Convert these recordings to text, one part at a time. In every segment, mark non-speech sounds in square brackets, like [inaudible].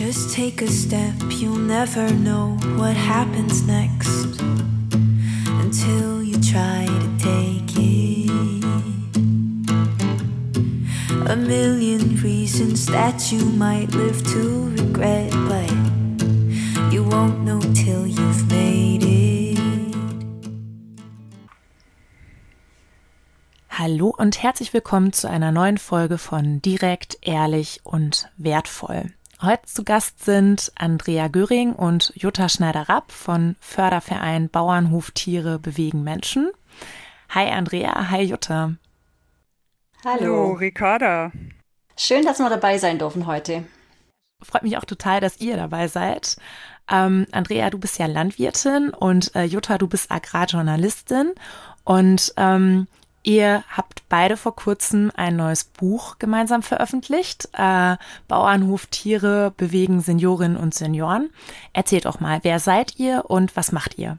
Just take a step, you'll never know what happens next until you try to take it. A million reasons that you might live to regret, but you won't know till you've made it. Hallo und herzlich willkommen zu einer neuen Folge von Direkt, Ehrlich und Wertvoll. Heute zu Gast sind Andrea Göring und Jutta Schneider-Rapp von Förderverein Bauernhof Tiere bewegen Menschen. Hi Andrea, hi Jutta. Hallo. Hallo, Ricarda. Schön, dass wir dabei sein dürfen heute. Freut mich auch total, dass ihr dabei seid. Ähm, Andrea, du bist ja Landwirtin und äh, Jutta, du bist Agrarjournalistin. Und ähm, Ihr habt beide vor kurzem ein neues Buch gemeinsam veröffentlicht. Äh, Bauernhof Tiere bewegen Seniorinnen und Senioren. Erzählt auch mal, wer seid ihr und was macht ihr?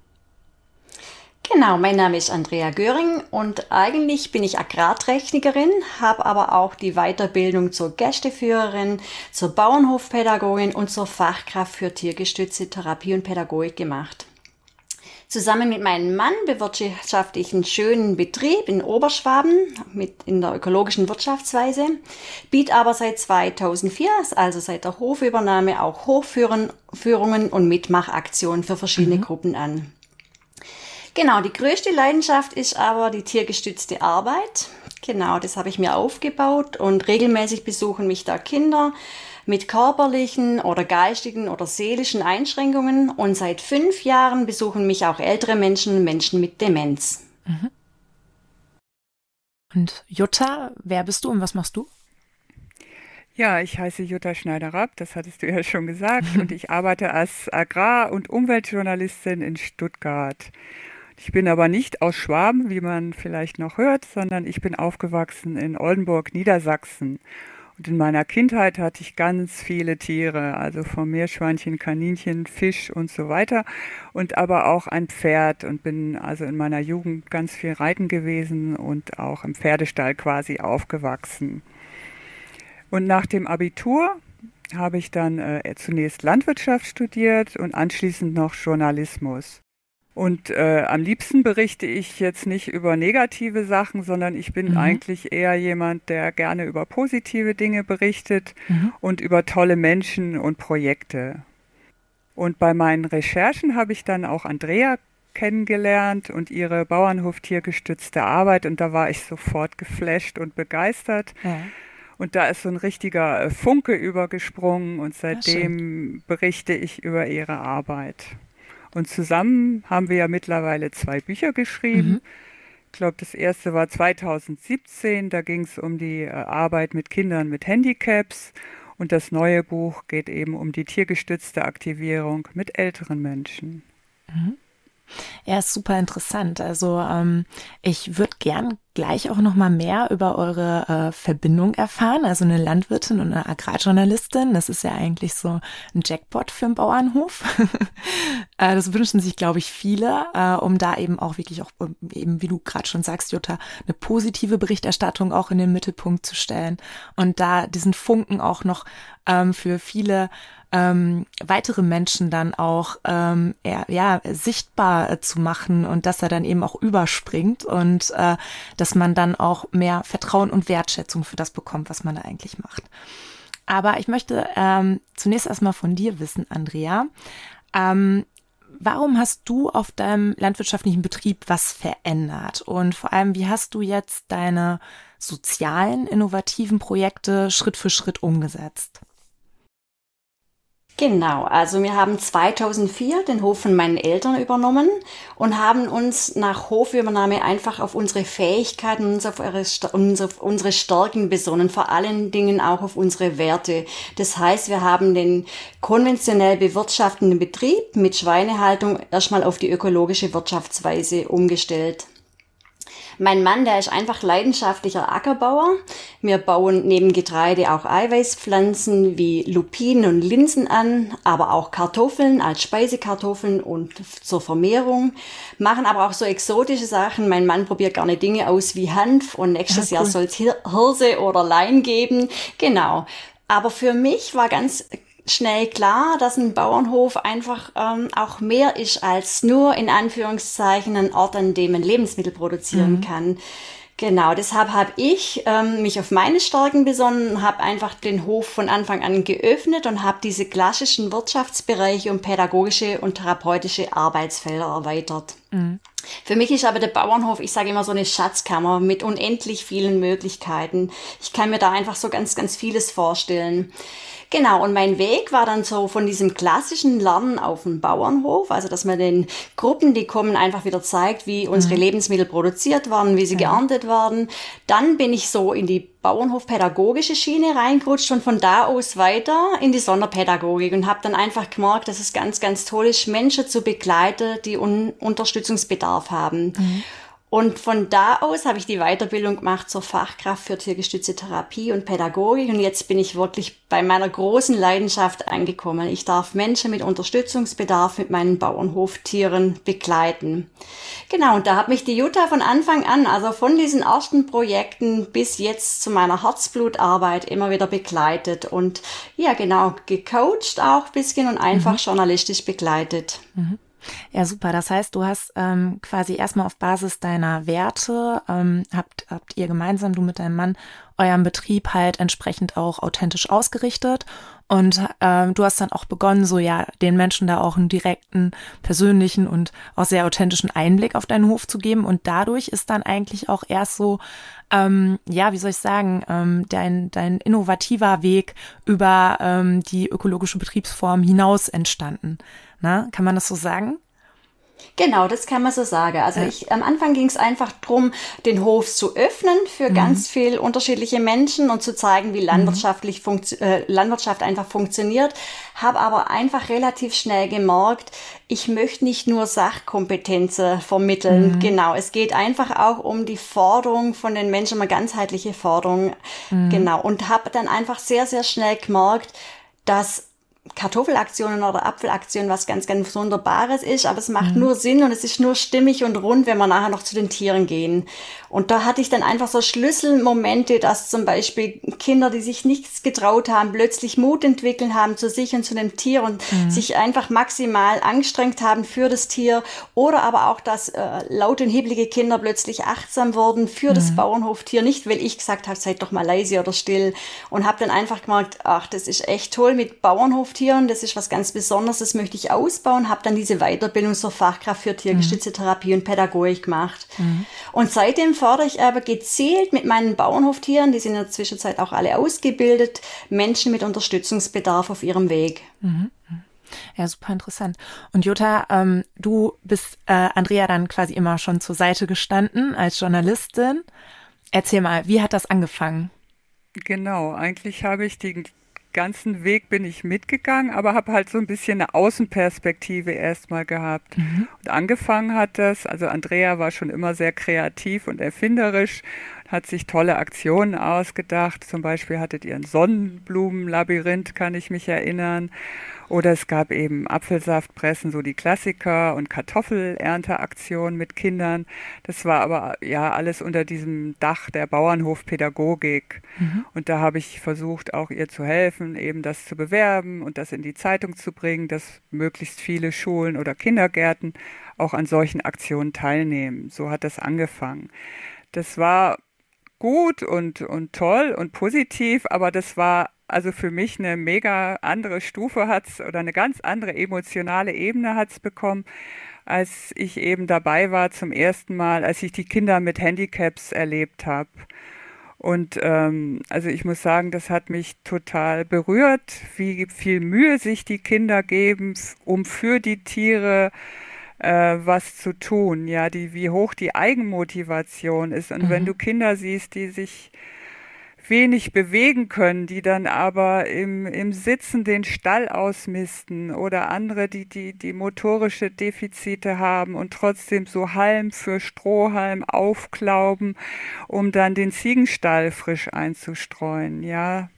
Genau, mein Name ist Andrea Göring und eigentlich bin ich Agrartechnikerin, habe aber auch die Weiterbildung zur Gästeführerin, zur Bauernhofpädagogin und zur Fachkraft für tiergestützte Therapie und Pädagogik gemacht. Zusammen mit meinem Mann bewirtschafte ich einen schönen Betrieb in Oberschwaben mit in der ökologischen Wirtschaftsweise, biete aber seit 2004, also seit der Hofübernahme, auch Hochführungen und Mitmachaktionen für verschiedene mhm. Gruppen an. Genau, die größte Leidenschaft ist aber die tiergestützte Arbeit. Genau, das habe ich mir aufgebaut und regelmäßig besuchen mich da Kinder, mit körperlichen oder geistigen oder seelischen Einschränkungen und seit fünf Jahren besuchen mich auch ältere Menschen Menschen mit Demenz. Mhm. Und Jutta, wer bist du und was machst du? Ja, ich heiße Jutta Schneider-Rapp, das hattest du ja schon gesagt, und ich arbeite als Agrar- und Umweltjournalistin in Stuttgart. Ich bin aber nicht aus Schwaben, wie man vielleicht noch hört, sondern ich bin aufgewachsen in Oldenburg, Niedersachsen. Und in meiner Kindheit hatte ich ganz viele Tiere, also vom Meerschweinchen, Kaninchen, Fisch und so weiter. Und aber auch ein Pferd und bin also in meiner Jugend ganz viel reiten gewesen und auch im Pferdestall quasi aufgewachsen. Und nach dem Abitur habe ich dann äh, zunächst Landwirtschaft studiert und anschließend noch Journalismus. Und äh, am liebsten berichte ich jetzt nicht über negative Sachen, sondern ich bin mhm. eigentlich eher jemand, der gerne über positive Dinge berichtet mhm. und über tolle Menschen und Projekte. Und bei meinen Recherchen habe ich dann auch Andrea kennengelernt und ihre Bauernhoftiergestützte Arbeit und da war ich sofort geflasht und begeistert. Ja. Und da ist so ein richtiger äh, Funke übergesprungen und seitdem berichte ich über ihre Arbeit. Und zusammen haben wir ja mittlerweile zwei Bücher geschrieben. Mhm. Ich glaube, das erste war 2017, da ging es um die äh, Arbeit mit Kindern mit Handicaps. Und das neue Buch geht eben um die tiergestützte Aktivierung mit älteren Menschen. Mhm. Ja, ist super interessant. Also ähm, ich würde gern gleich auch noch mal mehr über eure äh, Verbindung erfahren. Also eine Landwirtin und eine Agrarjournalistin, das ist ja eigentlich so ein Jackpot für einen Bauernhof. [laughs] äh, das wünschen sich, glaube ich, viele, äh, um da eben auch wirklich auch eben, wie du gerade schon sagst, Jutta, eine positive Berichterstattung auch in den Mittelpunkt zu stellen und da diesen Funken auch noch ähm, für viele ähm, weitere Menschen dann auch ähm, eher, ja sichtbar äh, zu machen und dass er dann eben auch überspringt und äh, dass man dann auch mehr Vertrauen und Wertschätzung für das bekommt, was man da eigentlich macht. Aber ich möchte ähm, zunächst erstmal von dir wissen, Andrea. Ähm, warum hast du auf deinem landwirtschaftlichen Betrieb was verändert? Und vor allem, wie hast du jetzt deine sozialen, innovativen Projekte Schritt für Schritt umgesetzt? Genau, also wir haben 2004 den Hof von meinen Eltern übernommen und haben uns nach Hofübernahme einfach auf unsere Fähigkeiten und auf unsere Stärken besonnen, vor allen Dingen auch auf unsere Werte. Das heißt, wir haben den konventionell bewirtschaftenden Betrieb mit Schweinehaltung erstmal auf die ökologische Wirtschaftsweise umgestellt. Mein Mann, der ist einfach leidenschaftlicher Ackerbauer. Wir bauen neben Getreide auch Eiweißpflanzen wie Lupinen und Linsen an, aber auch Kartoffeln als Speisekartoffeln und zur Vermehrung. Machen aber auch so exotische Sachen. Mein Mann probiert gerne Dinge aus wie Hanf und nächstes ja, cool. Jahr soll es Hirse oder Lein geben. Genau. Aber für mich war ganz schnell klar, dass ein Bauernhof einfach ähm, auch mehr ist als nur in Anführungszeichen ein Ort, an dem man Lebensmittel produzieren mhm. kann. Genau, deshalb habe ich ähm, mich auf meine Stärken besonnen, habe einfach den Hof von Anfang an geöffnet und habe diese klassischen Wirtschaftsbereiche und pädagogische und therapeutische Arbeitsfelder erweitert. Mhm. Für mich ist aber der Bauernhof, ich sage immer so eine Schatzkammer mit unendlich vielen Möglichkeiten. Ich kann mir da einfach so ganz, ganz vieles vorstellen. Genau, und mein Weg war dann so von diesem klassischen Lernen auf dem Bauernhof, also dass man den Gruppen, die kommen, einfach wieder zeigt, wie unsere mhm. Lebensmittel produziert werden, wie sie ja. geerntet werden. Dann bin ich so in die Bauernhof-pädagogische Schiene reingerutscht und von da aus weiter in die Sonderpädagogik und habe dann einfach gemerkt, dass es ganz, ganz toll ist, Menschen zu begleiten, die un Unterstützungsbedarf haben. Mhm. Und von da aus habe ich die Weiterbildung gemacht zur Fachkraft für tiergestützte Therapie und Pädagogik. Und jetzt bin ich wirklich bei meiner großen Leidenschaft angekommen. Ich darf Menschen mit Unterstützungsbedarf mit meinen Bauernhoftieren begleiten. Genau, und da hat mich die Jutta von Anfang an, also von diesen ersten Projekten bis jetzt zu meiner Herzblutarbeit immer wieder begleitet und ja, genau, gecoacht auch ein bisschen und einfach mhm. journalistisch begleitet. Mhm. Ja, super. Das heißt, du hast ähm, quasi erstmal auf Basis deiner Werte, ähm, habt, habt ihr gemeinsam, du mit deinem Mann, euren Betrieb halt entsprechend auch authentisch ausgerichtet. Und ähm, du hast dann auch begonnen, so ja, den Menschen da auch einen direkten, persönlichen und auch sehr authentischen Einblick auf deinen Hof zu geben. Und dadurch ist dann eigentlich auch erst so, ähm, ja, wie soll ich sagen, ähm, dein, dein innovativer Weg über ähm, die ökologische Betriebsform hinaus entstanden. Na, kann man das so sagen? Genau, das kann man so sagen. Also ja. ich, am Anfang ging es einfach darum, den Hof zu öffnen für mhm. ganz viel unterschiedliche Menschen und zu zeigen, wie landwirtschaftlich mhm. äh, Landwirtschaft einfach funktioniert. Habe aber einfach relativ schnell gemerkt, ich möchte nicht nur Sachkompetenzen vermitteln. Mhm. Genau, es geht einfach auch um die Forderung von den Menschen, eine ganzheitliche Forderung. Mhm. Genau, und habe dann einfach sehr, sehr schnell gemerkt, dass Kartoffelaktionen oder Apfelaktionen was ganz, ganz Wunderbares ist, aber es macht mhm. nur Sinn und es ist nur stimmig und rund, wenn wir nachher noch zu den Tieren gehen. Und da hatte ich dann einfach so Schlüsselmomente, dass zum Beispiel Kinder, die sich nichts getraut haben, plötzlich Mut entwickeln haben zu sich und zu dem Tier und mhm. sich einfach maximal angestrengt haben für das Tier. Oder aber auch, dass äh, laut und heblige Kinder plötzlich achtsam wurden für mhm. das Bauernhoftier. Nicht, weil ich gesagt habe, seid doch mal leise oder still. Und habe dann einfach gemerkt, ach, das ist echt toll mit Bauernhoftieren. Das ist was ganz Besonderes, das möchte ich ausbauen. Habe dann diese Weiterbildung zur Fachkraft für tiergestützte mhm. Therapie und Pädagogik gemacht. Mhm. Und seitdem fördere ich aber gezielt mit meinen Bauernhoftieren, die sind in der Zwischenzeit auch alle ausgebildet, Menschen mit Unterstützungsbedarf auf ihrem Weg. Mhm. Ja, super interessant. Und Jutta, ähm, du bist äh, Andrea dann quasi immer schon zur Seite gestanden als Journalistin. Erzähl mal, wie hat das angefangen? Genau, eigentlich habe ich die ganzen Weg bin ich mitgegangen, aber habe halt so ein bisschen eine Außenperspektive erstmal gehabt. Mhm. Und angefangen hat das, also Andrea war schon immer sehr kreativ und erfinderisch, hat sich tolle Aktionen ausgedacht. Zum Beispiel hattet ihr ein Sonnenblumenlabyrinth, kann ich mich erinnern. Oder es gab eben Apfelsaftpressen, so die Klassiker und Kartoffelernteaktionen mit Kindern. Das war aber ja alles unter diesem Dach der Bauernhofpädagogik. Mhm. Und da habe ich versucht, auch ihr zu helfen, eben das zu bewerben und das in die Zeitung zu bringen, dass möglichst viele Schulen oder Kindergärten auch an solchen Aktionen teilnehmen. So hat das angefangen. Das war gut und, und toll und positiv, aber das war also für mich eine mega andere Stufe hat's oder eine ganz andere emotionale Ebene hat's bekommen, als ich eben dabei war zum ersten Mal, als ich die Kinder mit Handicaps erlebt habe. Und ähm, also ich muss sagen, das hat mich total berührt, wie viel Mühe sich die Kinder geben, um für die Tiere äh, was zu tun. Ja, die, wie hoch die Eigenmotivation ist. Und mhm. wenn du Kinder siehst, die sich wenig bewegen können, die dann aber im, im Sitzen den Stall ausmisten oder andere, die, die, die motorische Defizite haben und trotzdem so Halm für Strohhalm aufklauben, um dann den Ziegenstall frisch einzustreuen. Ja,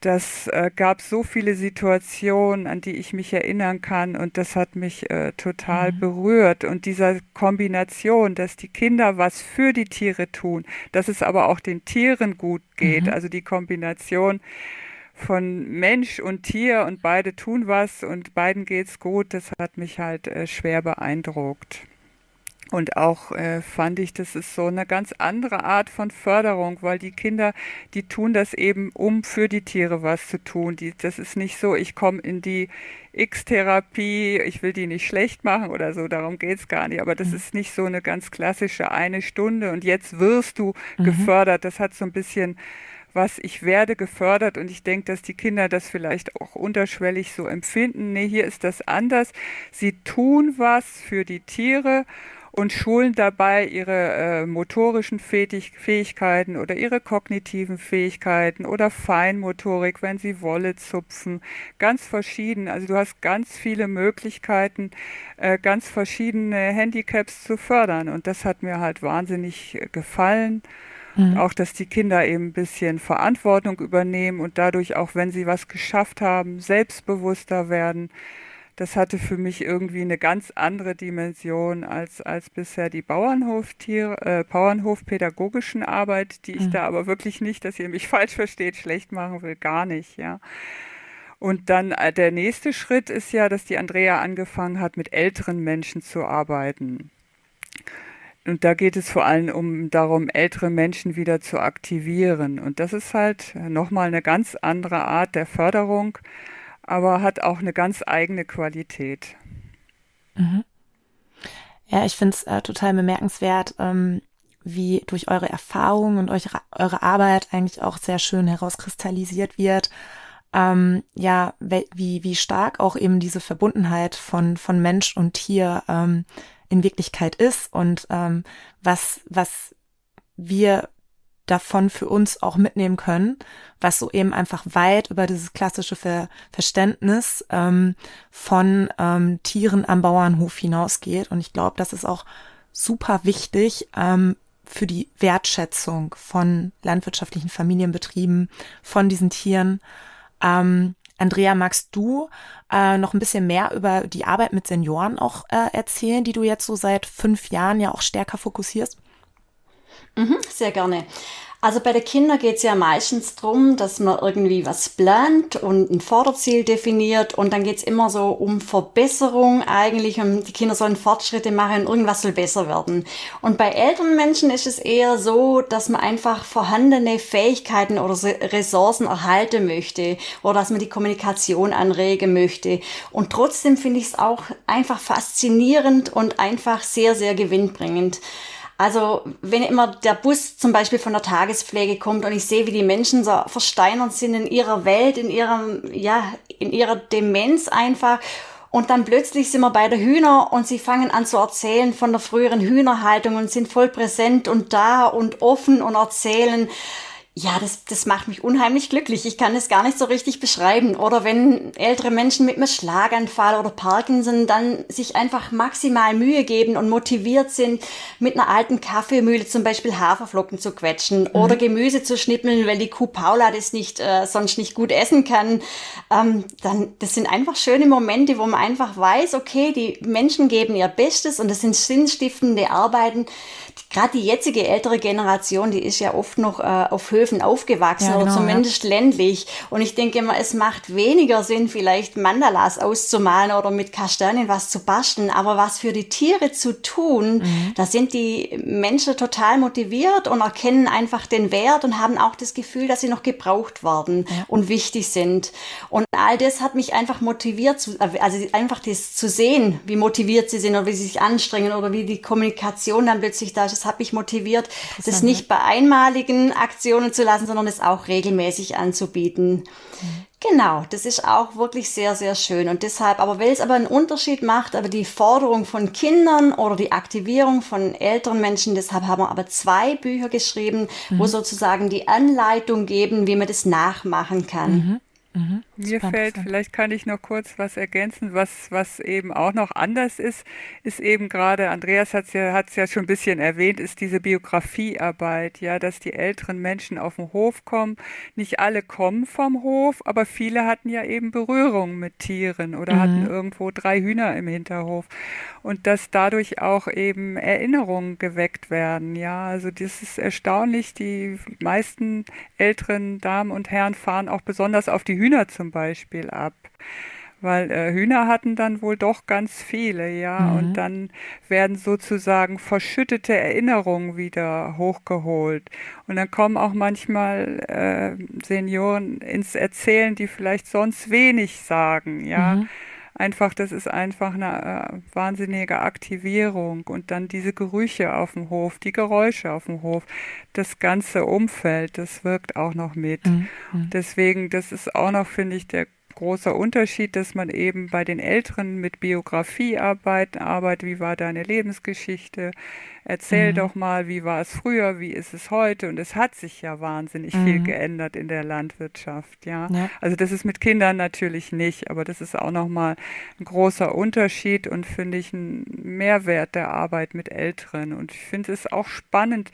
das äh, gab so viele Situationen, an die ich mich erinnern kann und das hat mich äh, total mhm. berührt. Und dieser Kombination, dass die Kinder was für die Tiere tun, dass es aber auch den Tieren gut geht, mhm. also die Kombination von Mensch und Tier und beide tun was und beiden geht's gut, das hat mich halt äh, schwer beeindruckt. Und auch äh, fand ich, das ist so eine ganz andere Art von Förderung, weil die Kinder, die tun das eben, um für die Tiere was zu tun. Die, das ist nicht so, ich komme in die X-Therapie, ich will die nicht schlecht machen oder so, darum geht's gar nicht. Aber das mhm. ist nicht so eine ganz klassische eine Stunde und jetzt wirst du mhm. gefördert. Das hat so ein bisschen was, ich werde gefördert und ich denke, dass die Kinder das vielleicht auch unterschwellig so empfinden. Nee, hier ist das anders. Sie tun was für die Tiere und schulen dabei ihre äh, motorischen Fähigkeiten oder ihre kognitiven Fähigkeiten oder Feinmotorik, wenn sie Wolle zupfen. Ganz verschieden. Also du hast ganz viele Möglichkeiten, äh, ganz verschiedene Handicaps zu fördern. Und das hat mir halt wahnsinnig gefallen. Mhm. Auch, dass die Kinder eben ein bisschen Verantwortung übernehmen und dadurch auch, wenn sie was geschafft haben, selbstbewusster werden das hatte für mich irgendwie eine ganz andere Dimension als, als bisher die Bauernhoftier, äh, Bauernhofpädagogischen Arbeit, die ich mhm. da aber wirklich nicht, dass ihr mich [laughs] falsch versteht, schlecht machen will, gar nicht, ja. Und dann äh, der nächste Schritt ist ja, dass die Andrea angefangen hat, mit älteren Menschen zu arbeiten. Und da geht es vor allem um darum, ältere Menschen wieder zu aktivieren. Und das ist halt nochmal eine ganz andere Art der Förderung aber hat auch eine ganz eigene Qualität. Mhm. Ja, ich finde es äh, total bemerkenswert, ähm, wie durch eure Erfahrungen und eure, eure Arbeit eigentlich auch sehr schön herauskristallisiert wird, ähm, ja, wie, wie stark auch eben diese Verbundenheit von, von Mensch und Tier ähm, in Wirklichkeit ist und ähm, was, was wir davon für uns auch mitnehmen können, was so eben einfach weit über dieses klassische Ver Verständnis ähm, von ähm, Tieren am Bauernhof hinausgeht. Und ich glaube, das ist auch super wichtig ähm, für die Wertschätzung von landwirtschaftlichen Familienbetrieben, von diesen Tieren. Ähm, Andrea, magst du äh, noch ein bisschen mehr über die Arbeit mit Senioren auch äh, erzählen, die du jetzt so seit fünf Jahren ja auch stärker fokussierst? Mhm, sehr gerne. Also bei den Kindern geht es ja meistens darum, dass man irgendwie was plant und ein Vorderziel definiert und dann geht es immer so um Verbesserung eigentlich. Um, die Kinder sollen Fortschritte machen und irgendwas soll besser werden. Und bei älteren Menschen ist es eher so, dass man einfach vorhandene Fähigkeiten oder Ressourcen erhalten möchte oder dass man die Kommunikation anregen möchte. Und trotzdem finde ich es auch einfach faszinierend und einfach sehr, sehr gewinnbringend. Also wenn immer der Bus zum Beispiel von der Tagespflege kommt und ich sehe, wie die Menschen so versteinert sind in ihrer Welt, in ihrem, ja, in ihrer Demenz einfach. Und dann plötzlich sind wir bei der Hühner und sie fangen an zu erzählen von der früheren Hühnerhaltung und sind voll präsent und da und offen und erzählen ja, das, das macht mich unheimlich glücklich. Ich kann es gar nicht so richtig beschreiben. Oder wenn ältere Menschen mit einem Schlaganfall oder Parkinson dann sich einfach maximal Mühe geben und motiviert sind, mit einer alten Kaffeemühle zum Beispiel Haferflocken zu quetschen mhm. oder Gemüse zu schnippeln, weil die Kuh Paula das nicht äh, sonst nicht gut essen kann, ähm, dann das sind einfach schöne Momente, wo man einfach weiß, okay, die Menschen geben ihr Bestes und das sind sinnstiftende Arbeiten gerade die jetzige ältere Generation, die ist ja oft noch äh, auf Höfen aufgewachsen ja, genau, oder zumindest ja. ländlich. Und ich denke immer, es macht weniger Sinn, vielleicht Mandalas auszumalen oder mit Kastanien was zu basteln, aber was für die Tiere zu tun, mhm. da sind die Menschen total motiviert und erkennen einfach den Wert und haben auch das Gefühl, dass sie noch gebraucht werden ja. und wichtig sind. Und all das hat mich einfach motiviert, zu, also einfach das zu sehen, wie motiviert sie sind oder wie sie sich anstrengen oder wie die Kommunikation dann plötzlich da ist das hat mich motiviert, das nicht bei einmaligen Aktionen zu lassen, sondern es auch regelmäßig anzubieten. Mhm. Genau, das ist auch wirklich sehr, sehr schön. Und deshalb, aber weil es aber einen Unterschied macht, aber die Forderung von Kindern oder die Aktivierung von älteren Menschen, deshalb haben wir aber zwei Bücher geschrieben, mhm. wo sozusagen die Anleitung geben, wie man das nachmachen kann. Mhm. Mhm. Mir fällt, vielleicht kann ich noch kurz was ergänzen, was, was eben auch noch anders ist, ist eben gerade, Andreas hat es ja, hat's ja schon ein bisschen erwähnt, ist diese Biografiearbeit, ja, dass die älteren Menschen auf den Hof kommen. Nicht alle kommen vom Hof, aber viele hatten ja eben Berührung mit Tieren oder mhm. hatten irgendwo drei Hühner im Hinterhof. Und dass dadurch auch eben Erinnerungen geweckt werden, ja. Also das ist erstaunlich. Die meisten älteren Damen und Herren fahren auch besonders auf die Hühner zum Beispiel ab weil äh, Hühner hatten dann wohl doch ganz viele, ja, mhm. und dann werden sozusagen verschüttete Erinnerungen wieder hochgeholt. Und dann kommen auch manchmal äh, Senioren ins Erzählen, die vielleicht sonst wenig sagen, ja. Mhm einfach, das ist einfach eine äh, wahnsinnige Aktivierung und dann diese Gerüche auf dem Hof, die Geräusche auf dem Hof, das ganze Umfeld, das wirkt auch noch mit. Mhm. Deswegen, das ist auch noch, finde ich, der großer Unterschied, dass man eben bei den Älteren mit Biografie arbeitet, wie war deine Lebensgeschichte, erzähl mhm. doch mal, wie war es früher, wie ist es heute und es hat sich ja wahnsinnig mhm. viel geändert in der Landwirtschaft, ja? ja. Also das ist mit Kindern natürlich nicht, aber das ist auch nochmal ein großer Unterschied und finde ich ein Mehrwert der Arbeit mit Älteren und ich finde es auch spannend,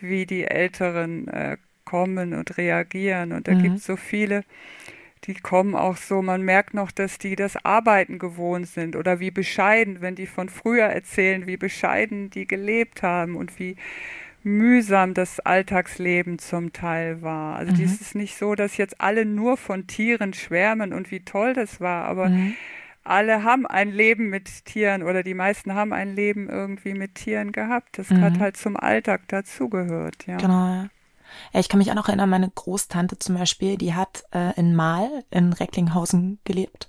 wie die Älteren äh, kommen und reagieren und da mhm. gibt es so viele, die kommen auch so, man merkt noch, dass die das Arbeiten gewohnt sind oder wie bescheiden, wenn die von früher erzählen, wie bescheiden die gelebt haben und wie mühsam das Alltagsleben zum Teil war. Also mhm. es ist nicht so, dass jetzt alle nur von Tieren schwärmen und wie toll das war, aber mhm. alle haben ein Leben mit Tieren oder die meisten haben ein Leben irgendwie mit Tieren gehabt. Das mhm. hat halt zum Alltag dazugehört, ja. Genau, ich kann mich auch noch erinnern, meine Großtante zum Beispiel, die hat äh, in Mahl in Recklinghausen gelebt.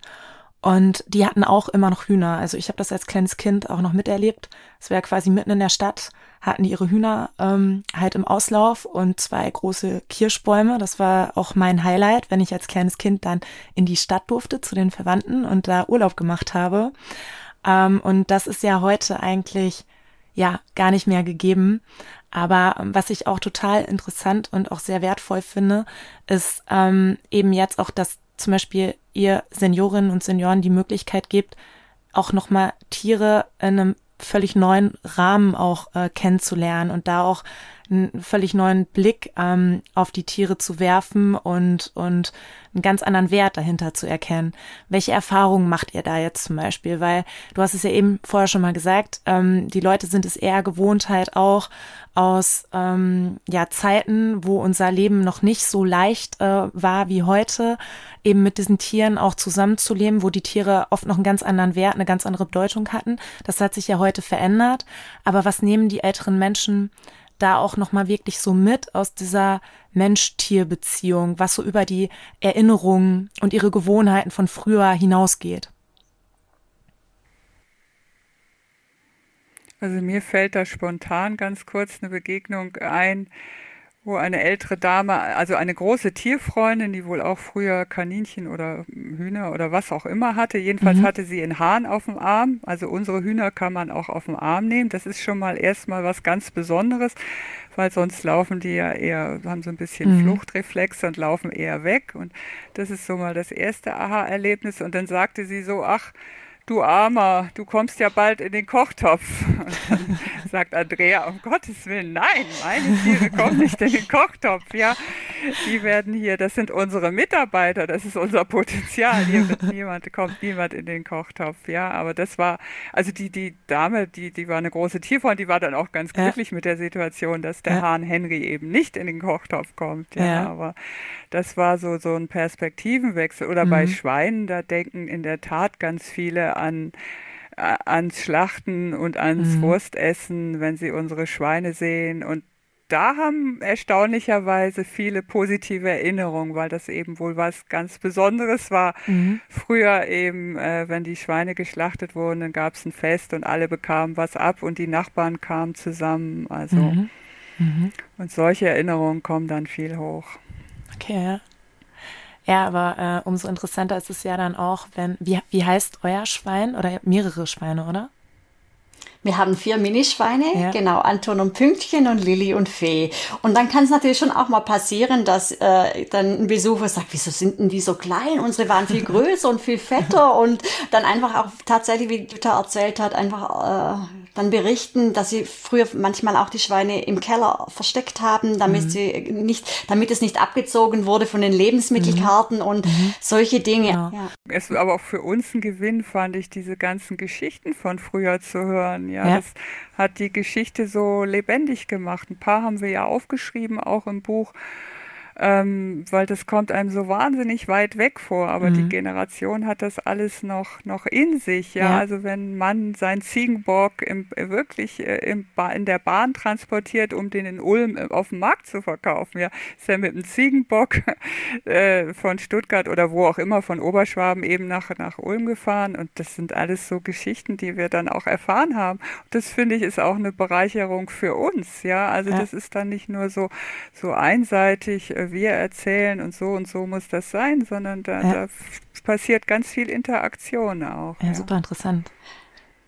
Und die hatten auch immer noch Hühner. Also ich habe das als kleines Kind auch noch miterlebt. Es wäre quasi mitten in der Stadt, hatten die ihre Hühner ähm, halt im Auslauf und zwei große Kirschbäume. Das war auch mein Highlight, wenn ich als kleines Kind dann in die Stadt durfte zu den Verwandten und da Urlaub gemacht habe. Ähm, und das ist ja heute eigentlich ja gar nicht mehr gegeben. Aber ähm, was ich auch total interessant und auch sehr wertvoll finde, ist ähm, eben jetzt auch, dass zum Beispiel ihr Seniorinnen und Senioren die Möglichkeit gibt, auch nochmal Tiere in einem völlig neuen Rahmen auch äh, kennenzulernen und da auch einen völlig neuen Blick ähm, auf die Tiere zu werfen und, und einen ganz anderen Wert dahinter zu erkennen. Welche Erfahrungen macht ihr da jetzt zum Beispiel? Weil du hast es ja eben vorher schon mal gesagt, ähm, die Leute sind es eher gewohnt halt auch aus ähm, ja, Zeiten, wo unser Leben noch nicht so leicht äh, war wie heute, eben mit diesen Tieren auch zusammenzuleben, wo die Tiere oft noch einen ganz anderen Wert, eine ganz andere Bedeutung hatten. Das hat sich ja heute verändert. Aber was nehmen die älteren Menschen da auch nochmal wirklich so mit aus dieser Mensch-Tier-Beziehung, was so über die Erinnerungen und ihre Gewohnheiten von früher hinausgeht? Also mir fällt da spontan ganz kurz eine Begegnung ein, wo eine ältere Dame, also eine große Tierfreundin, die wohl auch früher Kaninchen oder Hühner oder was auch immer hatte. Jedenfalls mhm. hatte sie einen Hahn auf dem Arm. Also unsere Hühner kann man auch auf dem Arm nehmen. Das ist schon mal erstmal was ganz Besonderes, weil sonst laufen die ja eher, haben so ein bisschen mhm. Fluchtreflexe und laufen eher weg. Und das ist so mal das erste Aha-Erlebnis. Und dann sagte sie so, ach, du Armer, du kommst ja bald in den Kochtopf. Und dann [laughs] sagt Andrea, um Gottes Willen, nein, meine Tiere kommen nicht in den Kochtopf. Ja, die werden hier, das sind unsere Mitarbeiter, das ist unser Potenzial. Hier niemand, kommt niemand in den Kochtopf. Ja, aber das war, also die, die Dame, die, die war eine große Tierfreund, die war dann auch ganz glücklich ja. mit der Situation, dass der ja. Hahn Henry eben nicht in den Kochtopf kommt. Ja, ja. aber das war so, so ein Perspektivenwechsel. Oder mhm. bei Schweinen, da denken in der Tat ganz viele an ans Schlachten und ans mhm. Wurstessen, wenn sie unsere Schweine sehen. Und da haben erstaunlicherweise viele positive Erinnerungen, weil das eben wohl was ganz Besonderes war. Mhm. Früher eben, äh, wenn die Schweine geschlachtet wurden, dann gab es ein Fest und alle bekamen was ab und die Nachbarn kamen zusammen. Also mhm. Mhm. und solche Erinnerungen kommen dann viel hoch. Okay. Ja, aber äh, umso interessanter ist es ja dann auch, wenn, wie, wie heißt euer Schwein oder mehrere Schweine, oder? Wir haben vier Minischweine, ja. genau, Anton und Pünktchen und Lilly und Fee. Und dann kann es natürlich schon auch mal passieren, dass äh, dann ein Besucher sagt, wieso sind denn die so klein? Unsere waren viel [laughs] größer und viel fetter und dann einfach auch tatsächlich, wie Jutta erzählt hat, einfach äh, dann berichten, dass sie früher manchmal auch die Schweine im Keller versteckt haben, damit mhm. sie nicht, damit es nicht abgezogen wurde von den Lebensmittelkarten mhm. und mhm. solche Dinge. Ja. Ja. Es war aber auch für uns ein Gewinn, fand ich, diese ganzen Geschichten von früher zu hören. Ja, ja. das hat die Geschichte so lebendig gemacht. Ein paar haben wir ja aufgeschrieben, auch im Buch ähm, weil das kommt einem so wahnsinnig weit weg vor. Aber mhm. die Generation hat das alles noch, noch in sich. Ja? ja. also wenn man seinen Ziegenbock im, wirklich äh, im in der Bahn transportiert, um den in Ulm äh, auf dem Markt zu verkaufen, ja, ist er mit dem Ziegenbock [laughs] äh, von Stuttgart oder wo auch immer von Oberschwaben eben nach, nach Ulm gefahren. Und das sind alles so Geschichten, die wir dann auch erfahren haben. Und das finde ich ist auch eine Bereicherung für uns. Ja, also ja. das ist dann nicht nur so, so einseitig wir erzählen und so und so muss das sein, sondern da, ja. da passiert ganz viel Interaktion auch. Ja, ja. super interessant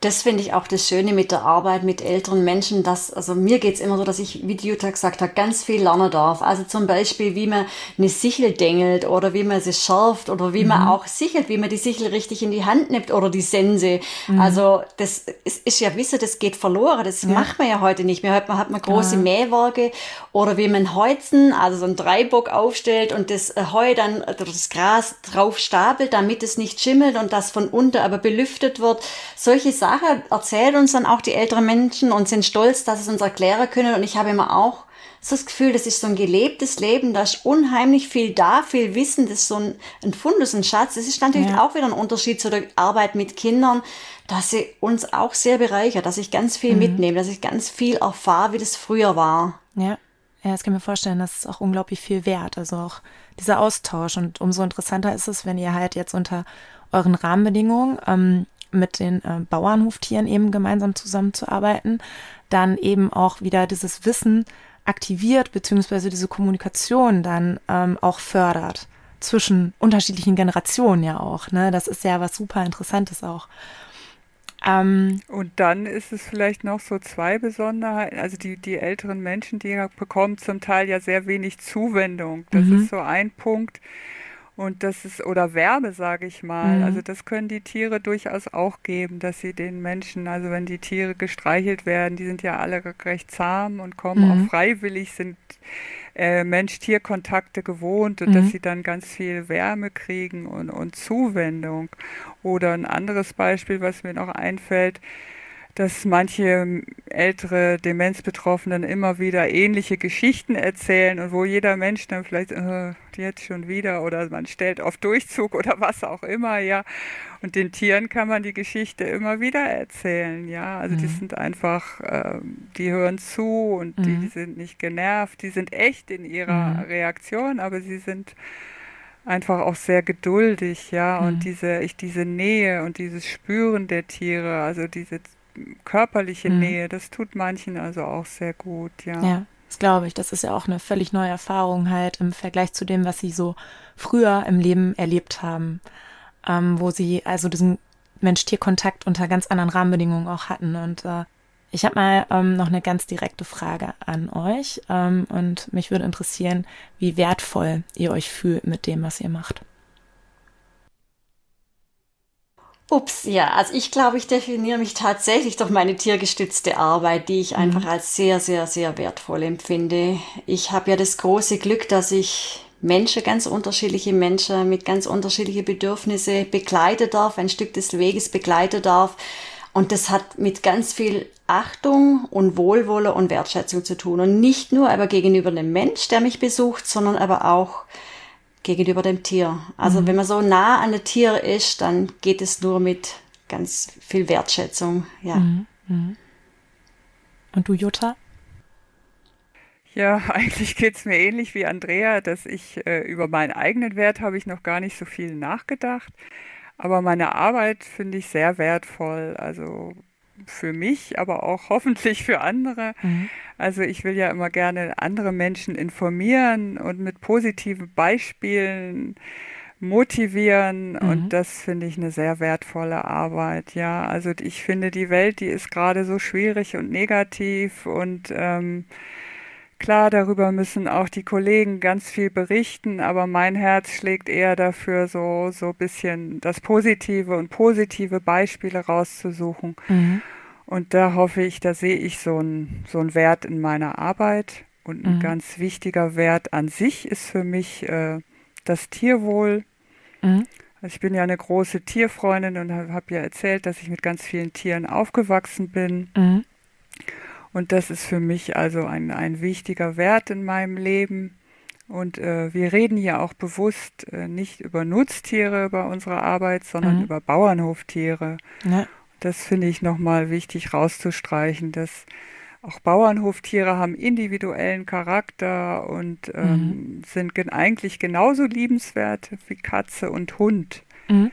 das finde ich auch das Schöne mit der Arbeit mit älteren Menschen, dass, also mir geht's immer so, dass ich, wie Jutta gesagt hat, ganz viel lernen darf. Also zum Beispiel, wie man eine Sichel dengelt oder wie man sie schärft oder wie mhm. man auch sichelt, wie man die Sichel richtig in die Hand nimmt oder die Sense. Mhm. Also das ist, ist ja Wissen, das geht verloren. Das ja. macht man ja heute nicht mehr. Heute hat man große ja. Mähwerke oder wie man Heuzen, also so ein Dreibock aufstellt und das Heu dann, das Gras drauf stapelt, damit es nicht schimmelt und das von unten aber belüftet wird. Solche Sachen Sache erzählen uns dann auch die älteren Menschen und sind stolz, dass es uns erklären können. Und ich habe immer auch so das Gefühl, das ist so ein gelebtes Leben, da ist unheimlich viel da, viel Wissen, das ist so ein, ein Fundus, ein Schatz. Das ist natürlich ja. auch wieder ein Unterschied zu der Arbeit mit Kindern, dass sie uns auch sehr bereichert, dass ich ganz viel mhm. mitnehme, dass ich ganz viel erfahre, wie das früher war. Ja. Ja, das kann ich mir vorstellen, das ist auch unglaublich viel wert. Also auch dieser Austausch. Und umso interessanter ist es, wenn ihr halt jetzt unter euren Rahmenbedingungen ähm, mit den äh, Bauernhoftieren eben gemeinsam zusammenzuarbeiten, dann eben auch wieder dieses Wissen aktiviert, beziehungsweise diese Kommunikation dann ähm, auch fördert zwischen unterschiedlichen Generationen ja auch. Ne? Das ist ja was super Interessantes auch. Ähm, und dann ist es vielleicht noch so zwei Besonderheiten. Also die, die älteren Menschen, die bekommen zum Teil ja sehr wenig Zuwendung. Das mhm. ist so ein Punkt. Und das ist, oder Werbe, sage ich mal. Mhm. Also das können die Tiere durchaus auch geben, dass sie den Menschen, also wenn die Tiere gestreichelt werden, die sind ja alle recht zahm und kommen mhm. auch freiwillig, sind äh, Mensch-Tier-Kontakte gewohnt und mhm. dass sie dann ganz viel Wärme kriegen und, und Zuwendung. Oder ein anderes Beispiel, was mir noch einfällt, dass manche ältere Demenzbetroffenen immer wieder ähnliche Geschichten erzählen und wo jeder Mensch dann vielleicht äh, jetzt schon wieder oder man stellt auf Durchzug [laughs] oder was auch immer, ja. Und den Tieren kann man die Geschichte immer wieder erzählen, ja. Also mhm. die sind einfach, äh, die hören zu und mhm. die sind nicht genervt, die sind echt in ihrer mhm. Reaktion, aber sie sind einfach auch sehr geduldig, ja, und mhm. diese, ich, diese Nähe und dieses Spüren der Tiere, also diese körperliche mhm. Nähe, das tut manchen also auch sehr gut, ja. Ja, das glaube ich. Das ist ja auch eine völlig neue Erfahrung halt im Vergleich zu dem, was sie so früher im Leben erlebt haben, ähm, wo sie also diesen Mensch-Tier-Kontakt unter ganz anderen Rahmenbedingungen auch hatten. Und äh, ich habe mal ähm, noch eine ganz direkte Frage an euch ähm, und mich würde interessieren, wie wertvoll ihr euch fühlt mit dem, was ihr macht. Ups, ja, also ich glaube, ich definiere mich tatsächlich durch meine tiergestützte Arbeit, die ich mhm. einfach als sehr, sehr, sehr wertvoll empfinde. Ich habe ja das große Glück, dass ich Menschen, ganz unterschiedliche Menschen mit ganz unterschiedlichen Bedürfnissen begleiten darf, ein Stück des Weges begleiten darf. Und das hat mit ganz viel Achtung und Wohlwolle und Wertschätzung zu tun. Und nicht nur aber gegenüber dem Mensch, der mich besucht, sondern aber auch gegenüber dem Tier. Also mhm. wenn man so nah an der Tier ist, dann geht es nur mit ganz viel Wertschätzung. Ja. Mhm. Mhm. Und du, Jutta? Ja, [laughs] eigentlich geht es mir ähnlich wie Andrea, dass ich äh, über meinen eigenen Wert habe ich noch gar nicht so viel nachgedacht. Aber meine Arbeit finde ich sehr wertvoll. Also für mich, aber auch [laughs] hoffentlich für andere. Mhm. Also ich will ja immer gerne andere Menschen informieren und mit positiven Beispielen motivieren. Mhm. Und das finde ich eine sehr wertvolle Arbeit. Ja, also ich finde, die Welt, die ist gerade so schwierig und negativ und ähm, Klar, darüber müssen auch die Kollegen ganz viel berichten, aber mein Herz schlägt eher dafür, so so ein bisschen das Positive und positive Beispiele rauszusuchen. Mhm. Und da hoffe ich, da sehe ich so einen so einen Wert in meiner Arbeit. Und ein mhm. ganz wichtiger Wert an sich ist für mich äh, das Tierwohl. Mhm. Also ich bin ja eine große Tierfreundin und habe hab ja erzählt, dass ich mit ganz vielen Tieren aufgewachsen bin. Mhm. Und das ist für mich also ein, ein wichtiger Wert in meinem Leben. Und äh, wir reden hier auch bewusst äh, nicht über Nutztiere bei unserer Arbeit, sondern mhm. über Bauernhoftiere. Ja. Das finde ich nochmal wichtig rauszustreichen, dass auch Bauernhoftiere haben individuellen Charakter und ähm, mhm. sind gen eigentlich genauso liebenswert wie Katze und Hund. Mhm.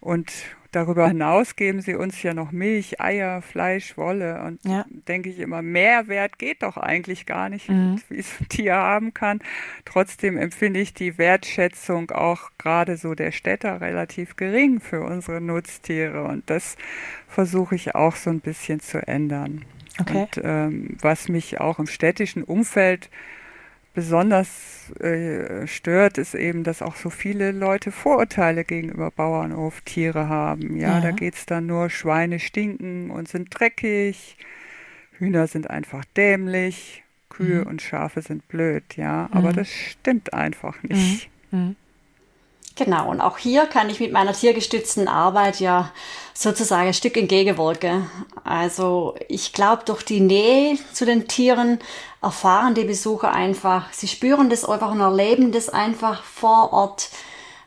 Und Darüber hinaus geben sie uns ja noch Milch, Eier, Fleisch, Wolle. Und ja. denke ich immer, Mehrwert geht doch eigentlich gar nicht, mhm. wie es ein Tier haben kann. Trotzdem empfinde ich die Wertschätzung auch gerade so der Städter relativ gering für unsere Nutztiere. Und das versuche ich auch so ein bisschen zu ändern. Okay. Und ähm, was mich auch im städtischen Umfeld besonders äh, stört, ist eben, dass auch so viele Leute Vorurteile gegenüber Bauernhoftiere haben. Ja, ja. da geht es dann nur, Schweine stinken und sind dreckig, Hühner sind einfach dämlich, Kühe mhm. und Schafe sind blöd, ja. Aber mhm. das stimmt einfach nicht. Mhm. Genau, und auch hier kann ich mit meiner tiergestützten Arbeit ja sozusagen ein Stück entgegenwirken. Also ich glaube, durch die Nähe zu den Tieren erfahren die Besucher einfach, sie spüren das einfach und erleben das einfach vor Ort,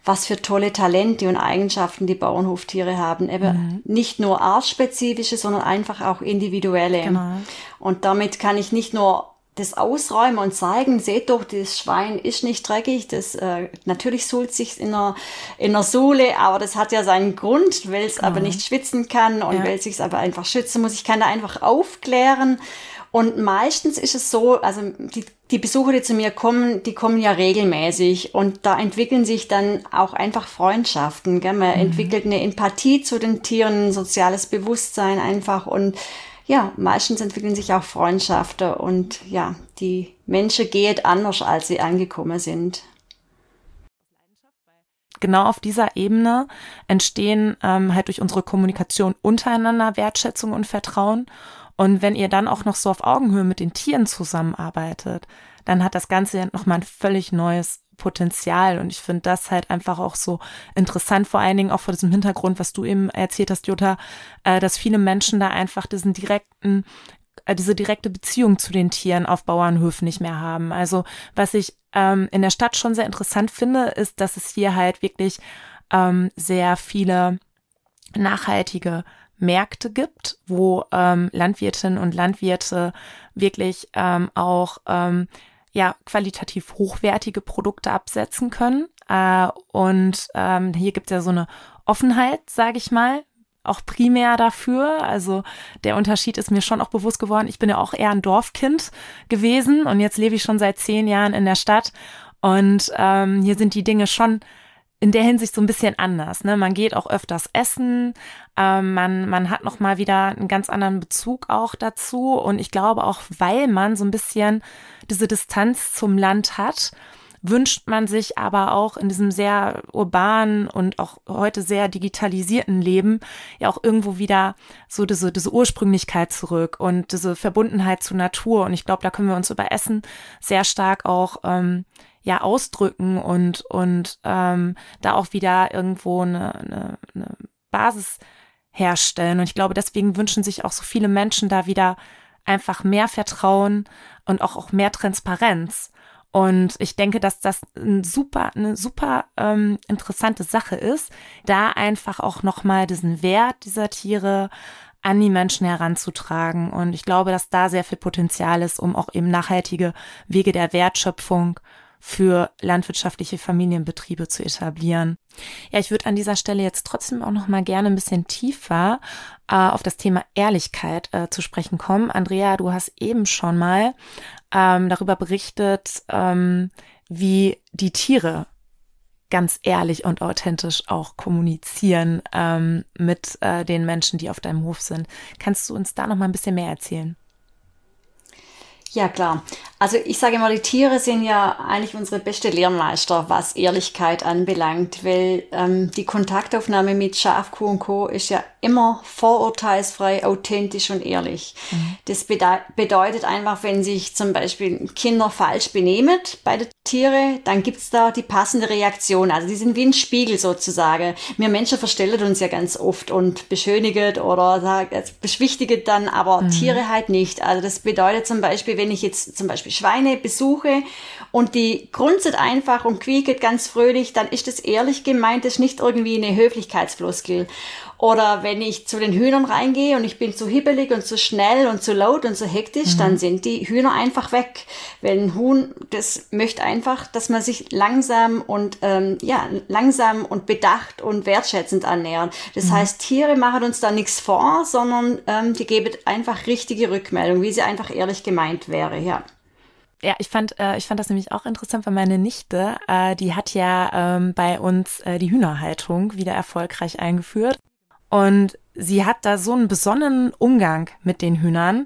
was für tolle Talente und Eigenschaften die Bauernhoftiere haben. Eben mhm. nicht nur artspezifische, sondern einfach auch individuelle. Genau. Und damit kann ich nicht nur das ausräumen und zeigen, seht doch, das Schwein ist nicht dreckig, das äh, natürlich suhlt sich in der, in der Sohle, aber das hat ja seinen Grund, weil es mhm. aber nicht schwitzen kann und ja. weil es sich aber einfach schützen muss. Ich kann da einfach aufklären und meistens ist es so, also die, die Besucher, die zu mir kommen, die kommen ja regelmäßig und da entwickeln sich dann auch einfach Freundschaften. Gell? Man mhm. entwickelt eine Empathie zu den Tieren, ein soziales Bewusstsein einfach und ja, meistens entwickeln sich auch Freundschaften und ja, die Menschen gehen anders, als sie angekommen sind. Genau auf dieser Ebene entstehen ähm, halt durch unsere Kommunikation untereinander Wertschätzung und Vertrauen. Und wenn ihr dann auch noch so auf Augenhöhe mit den Tieren zusammenarbeitet, dann hat das Ganze nochmal ein völlig neues Potenzial. Und ich finde das halt einfach auch so interessant, vor allen Dingen auch vor diesem Hintergrund, was du eben erzählt hast, Jutta, äh, dass viele Menschen da einfach diesen direkten äh, diese direkte Beziehung zu den Tieren auf Bauernhöfen nicht mehr haben. Also was ich ähm, in der Stadt schon sehr interessant finde, ist, dass es hier halt wirklich ähm, sehr viele nachhaltige Märkte gibt, wo ähm, Landwirtinnen und Landwirte wirklich ähm, auch ähm, ja qualitativ hochwertige Produkte absetzen können. Äh, und ähm, hier gibt es ja so eine Offenheit, sage ich mal, auch primär dafür. Also der Unterschied ist mir schon auch bewusst geworden. Ich bin ja auch eher ein Dorfkind gewesen und jetzt lebe ich schon seit zehn Jahren in der Stadt. Und ähm, hier sind die Dinge schon in der Hinsicht so ein bisschen anders. Ne? Man geht auch öfters essen, ähm, man, man hat noch mal wieder einen ganz anderen Bezug auch dazu. Und ich glaube auch, weil man so ein bisschen diese Distanz zum Land hat, wünscht man sich aber auch in diesem sehr urbanen und auch heute sehr digitalisierten Leben ja auch irgendwo wieder so diese, diese Ursprünglichkeit zurück und diese Verbundenheit zur Natur. Und ich glaube, da können wir uns über Essen sehr stark auch ähm, ja ausdrücken und und ähm, da auch wieder irgendwo eine, eine, eine Basis herstellen. Und ich glaube, deswegen wünschen sich auch so viele Menschen da wieder einfach mehr Vertrauen und auch, auch mehr Transparenz. Und ich denke, dass das ein super, eine super ähm, interessante Sache ist, da einfach auch nochmal diesen Wert dieser Tiere an die Menschen heranzutragen. Und ich glaube, dass da sehr viel Potenzial ist, um auch eben nachhaltige Wege der Wertschöpfung für landwirtschaftliche Familienbetriebe zu etablieren. Ja, ich würde an dieser Stelle jetzt trotzdem auch noch mal gerne ein bisschen tiefer äh, auf das Thema Ehrlichkeit äh, zu sprechen kommen. Andrea, du hast eben schon mal ähm, darüber berichtet, ähm, wie die Tiere ganz ehrlich und authentisch auch kommunizieren ähm, mit äh, den Menschen, die auf deinem Hof sind. Kannst du uns da noch mal ein bisschen mehr erzählen? Ja, klar. Also ich sage mal, die Tiere sind ja eigentlich unsere beste Lehrmeister, was Ehrlichkeit anbelangt, weil ähm, die Kontaktaufnahme mit Schaf, Kuh und Co. ist ja immer vorurteilsfrei, authentisch und ehrlich. Mhm. Das bede bedeutet einfach, wenn sich zum Beispiel Kinder falsch benehmen bei den Tiere, dann gibt's da die passende Reaktion. Also die sind wie ein Spiegel sozusagen. Wir Menschen verstellen uns ja ganz oft und beschönigen oder sagt, beschwichtigen dann, aber mhm. Tiere halt nicht. Also das bedeutet zum Beispiel, wenn ich jetzt zum Beispiel Schweine besuche und die grunzt einfach und quieket ganz fröhlich, dann ist das ehrlich gemeint, das ist nicht irgendwie eine Höflichkeitsfloskel. Oder wenn ich zu den Hühnern reingehe und ich bin zu hibbelig und zu schnell und zu laut und zu hektisch, mhm. dann sind die Hühner einfach weg. Weil ein Huhn, das möchte einfach, dass man sich langsam und ähm, ja langsam und bedacht und wertschätzend annähert. Das mhm. heißt, Tiere machen uns da nichts vor, sondern ähm, die geben einfach richtige Rückmeldung, wie sie einfach ehrlich gemeint wäre. Ja. Ja, ich fand, äh, ich fand das nämlich auch interessant, weil meine Nichte, äh, die hat ja ähm, bei uns äh, die Hühnerhaltung wieder erfolgreich eingeführt. Und sie hat da so einen besonnenen Umgang mit den Hühnern,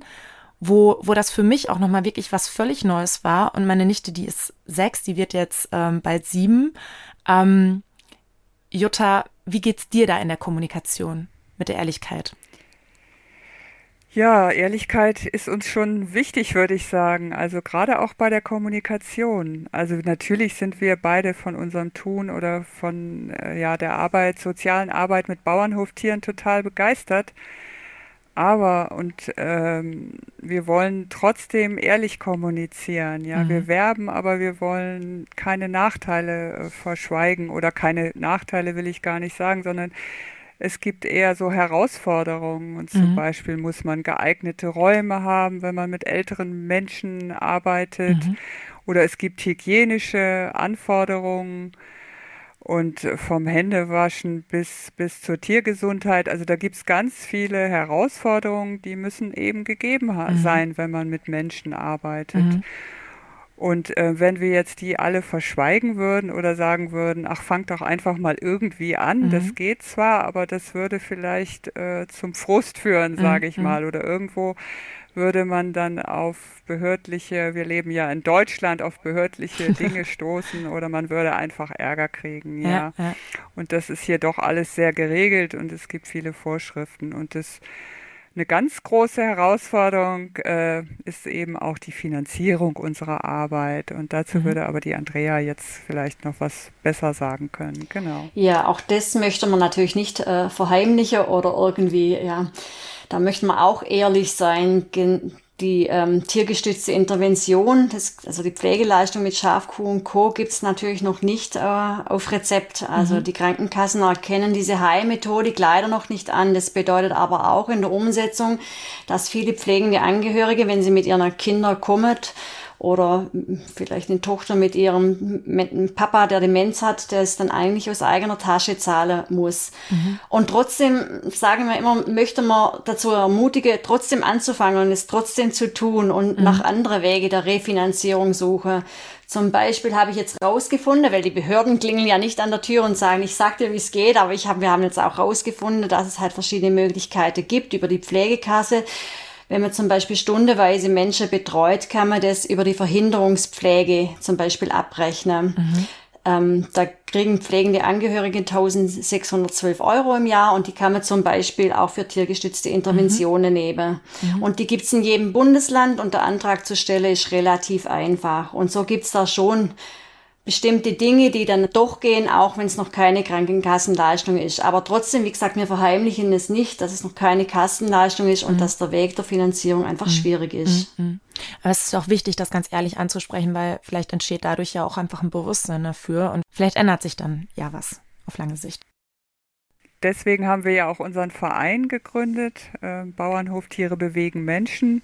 wo, wo das für mich auch nochmal wirklich was völlig Neues war. Und meine Nichte, die ist sechs, die wird jetzt ähm, bald sieben. Ähm, Jutta, wie geht's dir da in der Kommunikation mit der Ehrlichkeit? Ja, Ehrlichkeit ist uns schon wichtig, würde ich sagen. Also gerade auch bei der Kommunikation. Also natürlich sind wir beide von unserem Tun oder von äh, ja, der Arbeit, sozialen Arbeit mit Bauernhoftieren total begeistert. Aber und ähm, wir wollen trotzdem ehrlich kommunizieren. Ja, mhm. wir werben, aber wir wollen keine Nachteile äh, verschweigen oder keine Nachteile will ich gar nicht sagen, sondern es gibt eher so Herausforderungen und zum mhm. Beispiel muss man geeignete Räume haben, wenn man mit älteren Menschen arbeitet. Mhm. Oder es gibt hygienische Anforderungen und vom Händewaschen bis, bis zur Tiergesundheit. Also da gibt es ganz viele Herausforderungen, die müssen eben gegeben mhm. sein, wenn man mit Menschen arbeitet. Mhm. Und äh, wenn wir jetzt die alle verschweigen würden oder sagen würden, ach, fangt doch einfach mal irgendwie an, mhm. das geht zwar, aber das würde vielleicht äh, zum Frust führen, sage mhm. ich mal. Oder irgendwo würde man dann auf behördliche, wir leben ja in Deutschland, auf behördliche [laughs] Dinge stoßen oder man würde einfach Ärger kriegen, ja. ja, ja. Und das ist hier doch alles sehr geregelt und es gibt viele Vorschriften und das eine ganz große Herausforderung äh, ist eben auch die Finanzierung unserer Arbeit. Und dazu mhm. würde aber die Andrea jetzt vielleicht noch was besser sagen können. Genau. Ja, auch das möchte man natürlich nicht äh, verheimlichen oder irgendwie, ja, da möchte man auch ehrlich sein die ähm, tiergestützte Intervention, das, also die Pflegeleistung mit Schaf, Kuh und Co. gibt's natürlich noch nicht äh, auf Rezept. Also mhm. die Krankenkassen erkennen diese Heilmethodik leider noch nicht an. Das bedeutet aber auch in der Umsetzung, dass viele pflegende Angehörige, wenn sie mit ihren Kindern kommen, oder vielleicht eine Tochter mit ihrem Papa, der Demenz hat, der es dann eigentlich aus eigener Tasche zahlen muss. Mhm. Und trotzdem, sagen wir immer, möchte man dazu ermutigen, trotzdem anzufangen und es trotzdem zu tun und mhm. nach anderen Wege der Refinanzierung suchen. Zum Beispiel habe ich jetzt rausgefunden, weil die Behörden klingeln ja nicht an der Tür und sagen, ich sag dir, wie es geht, aber ich hab, wir haben jetzt auch rausgefunden, dass es halt verschiedene Möglichkeiten gibt über die Pflegekasse. Wenn man zum Beispiel stundenweise Menschen betreut, kann man das über die Verhinderungspflege zum Beispiel abrechnen. Mhm. Ähm, da kriegen pflegende Angehörige 1612 Euro im Jahr und die kann man zum Beispiel auch für tiergestützte Interventionen mhm. nehmen. Mhm. Und die gibt's in jedem Bundesland und der Antrag zu stellen ist relativ einfach. Und so gibt's da schon bestimmte Dinge, die dann doch gehen, auch wenn es noch keine Krankenkassenleistung ist. Aber trotzdem, wie gesagt, wir verheimlichen es nicht, dass es noch keine Kassenleistung ist und mhm. dass der Weg der Finanzierung einfach mhm. schwierig ist. Mhm. mhm. Aber es ist auch wichtig, das ganz ehrlich anzusprechen, weil vielleicht entsteht dadurch ja auch einfach ein Bewusstsein dafür und vielleicht ändert sich dann ja was auf lange Sicht. Deswegen haben wir ja auch unseren Verein gegründet, äh, Bauernhof Tiere bewegen Menschen.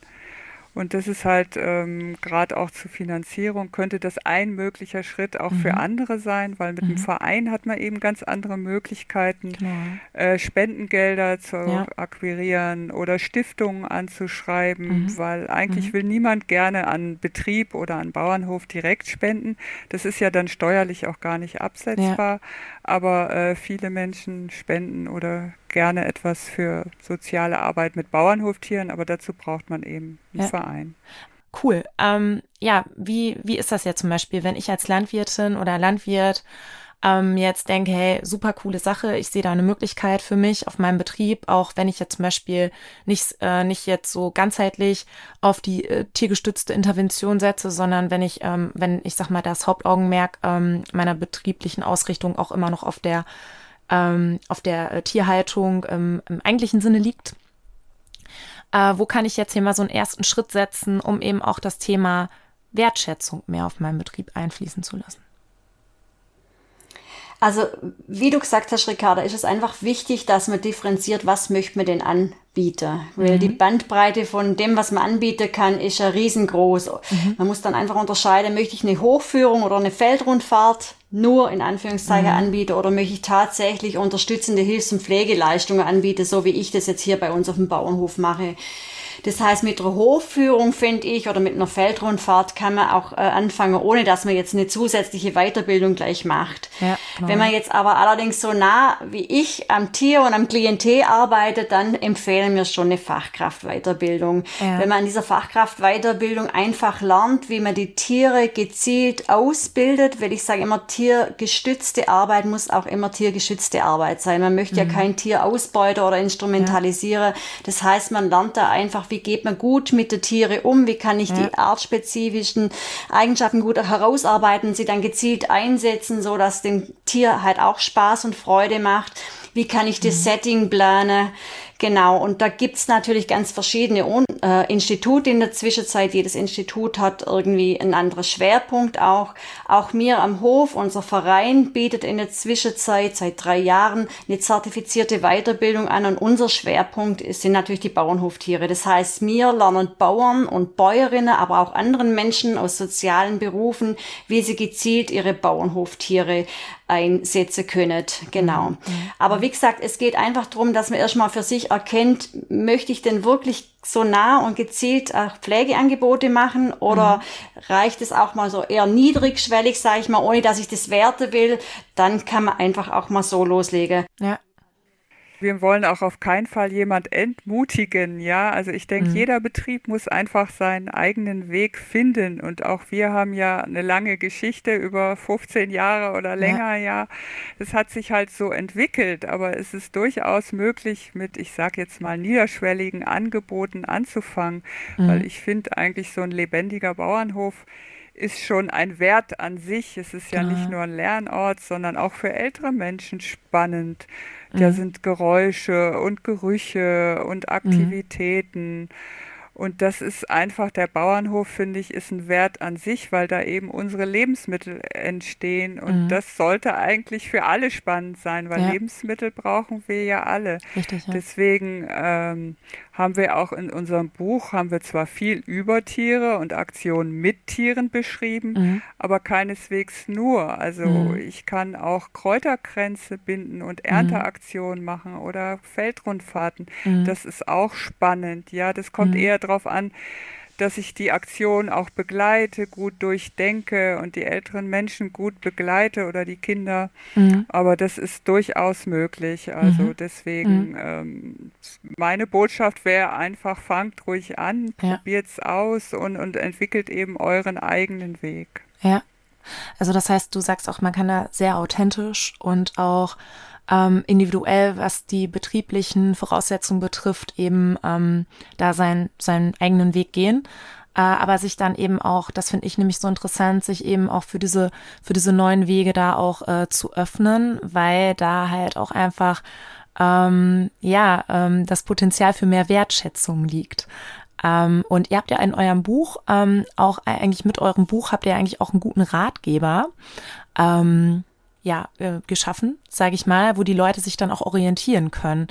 Und das ist halt ähm, gerade auch zur Finanzierung, könnte das ein möglicher Schritt auch mhm. für andere sein, weil mit mhm. dem Verein hat man eben ganz andere Möglichkeiten, genau. äh, Spendengelder zu ja. akquirieren oder Stiftungen anzuschreiben, mhm. weil eigentlich mhm. will niemand gerne an Betrieb oder an Bauernhof direkt spenden. Das ist ja dann steuerlich auch gar nicht absetzbar. Ja. Aber äh, viele Menschen spenden oder gerne etwas für soziale Arbeit mit Bauernhoftieren, aber dazu braucht man eben einen ja. Verein. Cool. Ähm, ja, wie, wie ist das jetzt zum Beispiel, wenn ich als Landwirtin oder Landwirt ähm, jetzt denke, hey, super coole Sache, ich sehe da eine Möglichkeit für mich auf meinem Betrieb, auch wenn ich jetzt zum Beispiel nicht, äh, nicht jetzt so ganzheitlich auf die äh, tiergestützte Intervention setze, sondern wenn ich, ähm, wenn ich sag mal, das Hauptaugenmerk ähm, meiner betrieblichen Ausrichtung auch immer noch auf der ähm, auf der äh, Tierhaltung ähm, im eigentlichen Sinne liegt. Äh, wo kann ich jetzt hier mal so einen ersten Schritt setzen, um eben auch das Thema Wertschätzung mehr auf meinen Betrieb einfließen zu lassen? Also, wie du gesagt hast, Ricarda, ist es einfach wichtig, dass man differenziert, was möchte man denn anbieten. Weil mhm. die Bandbreite von dem, was man anbieten kann, ist ja riesengroß. Mhm. Man muss dann einfach unterscheiden, möchte ich eine Hochführung oder eine Feldrundfahrt nur in Anführungszeichen mhm. anbieten oder möchte ich tatsächlich unterstützende Hilfs- und Pflegeleistungen anbieten, so wie ich das jetzt hier bei uns auf dem Bauernhof mache. Das heißt, mit einer Hofführung, finde ich, oder mit einer Feldrundfahrt kann man auch äh, anfangen, ohne dass man jetzt eine zusätzliche Weiterbildung gleich macht. Ja, genau. Wenn man jetzt aber allerdings so nah wie ich am Tier und am Klientel arbeitet, dann empfehlen wir schon eine Fachkraftweiterbildung. Ja. Wenn man an dieser Fachkraftweiterbildung einfach lernt, wie man die Tiere gezielt ausbildet, weil ich sage immer, tiergestützte Arbeit muss auch immer tiergeschützte Arbeit sein. Man möchte mhm. ja kein Tier ausbeuten oder instrumentalisieren. Ja. Das heißt, man lernt da einfach, wie geht man gut mit den Tieren um, wie kann ich ja. die artspezifischen Eigenschaften gut herausarbeiten, sie dann gezielt einsetzen, so dass dem Tier halt auch Spaß und Freude macht. Wie kann ich das mhm. Setting planen? Genau, und da gibt's natürlich ganz verschiedene äh, Institute in der Zwischenzeit. Jedes Institut hat irgendwie einen anderen Schwerpunkt auch. Auch mir am Hof, unser Verein bietet in der Zwischenzeit seit drei Jahren eine zertifizierte Weiterbildung an und unser Schwerpunkt sind natürlich die Bauernhoftiere. Das heißt, wir lernen Bauern und Bäuerinnen, aber auch anderen Menschen aus sozialen Berufen, wie sie gezielt ihre Bauernhoftiere einsetzen können. Genau. Mhm. Aber wie gesagt, es geht einfach darum, dass man erstmal für sich erkennt, möchte ich denn wirklich so nah und gezielt auch Pflegeangebote machen oder mhm. reicht es auch mal so eher niedrigschwellig, sage ich mal, ohne dass ich das werte will, dann kann man einfach auch mal so loslegen. Ja. Wir wollen auch auf keinen Fall jemand entmutigen, ja. Also ich denke, mhm. jeder Betrieb muss einfach seinen eigenen Weg finden. Und auch wir haben ja eine lange Geschichte über 15 Jahre oder länger, ja. Es hat sich halt so entwickelt, aber es ist durchaus möglich, mit, ich sage jetzt mal, niederschwelligen Angeboten anzufangen, mhm. weil ich finde eigentlich so ein lebendiger Bauernhof ist schon ein Wert an sich. Es ist ja, ja nicht nur ein Lernort, sondern auch für ältere Menschen spannend. Da mhm. sind Geräusche und Gerüche und mhm. Aktivitäten. Mhm. Und das ist einfach, der Bauernhof, finde ich, ist ein Wert an sich, weil da eben unsere Lebensmittel entstehen. Und mhm. das sollte eigentlich für alle spannend sein, weil ja. Lebensmittel brauchen wir ja alle. Richtig, ja. Deswegen ähm, haben wir auch in unserem Buch, haben wir zwar viel über Tiere und Aktionen mit Tieren beschrieben, mhm. aber keineswegs nur. Also mhm. ich kann auch Kräuterkränze binden und Ernteaktionen machen oder Feldrundfahrten. Mhm. Das ist auch spannend. Ja, das kommt mhm. eher darauf an, dass ich die Aktion auch begleite, gut durchdenke und die älteren Menschen gut begleite oder die Kinder. Mhm. Aber das ist durchaus möglich. Also mhm. deswegen, mhm. ähm, meine Botschaft wäre einfach, fangt ruhig an, ja. probiert's aus und, und entwickelt eben euren eigenen Weg. Ja. Also das heißt, du sagst auch, man kann da sehr authentisch und auch ähm, individuell, was die betrieblichen Voraussetzungen betrifft, eben ähm, da sein, seinen eigenen Weg gehen. Äh, aber sich dann eben auch, das finde ich nämlich so interessant, sich eben auch für diese, für diese neuen Wege da auch äh, zu öffnen, weil da halt auch einfach ähm, ja ähm, das Potenzial für mehr Wertschätzung liegt. Ähm, und ihr habt ja in eurem Buch, ähm, auch eigentlich mit eurem Buch habt ihr eigentlich auch einen guten Ratgeber. Ähm, ja, äh, geschaffen, sage ich mal, wo die Leute sich dann auch orientieren können.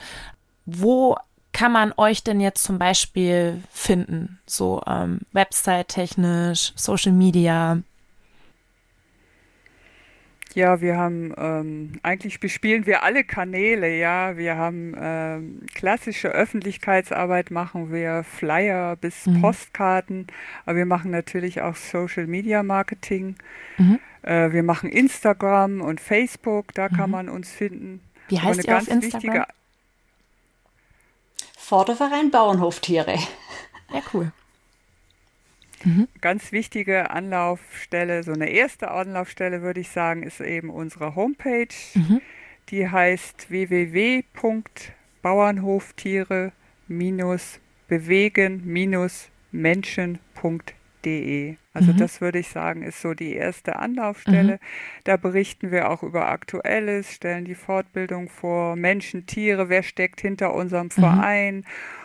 Wo kann man euch denn jetzt zum Beispiel finden? So ähm, Website-technisch, Social Media? Ja, wir haben ähm, eigentlich bespielen wir alle Kanäle, ja. Wir haben ähm, klassische Öffentlichkeitsarbeit machen wir, Flyer bis mhm. Postkarten, aber wir machen natürlich auch Social Media Marketing. Mhm. Äh, wir machen Instagram und Facebook, da mhm. kann man uns finden. Wie heißt ihr auf Instagram? Vorderverein Bauernhoftiere. Ja, cool. Mhm. Ganz wichtige Anlaufstelle, so eine erste Anlaufstelle würde ich sagen, ist eben unsere Homepage. Mhm. Die heißt www.bauernhoftiere-bewegen-menschen.de. Also mhm. das würde ich sagen, ist so die erste Anlaufstelle. Mhm. Da berichten wir auch über Aktuelles, stellen die Fortbildung vor, Menschen, Tiere, wer steckt hinter unserem mhm.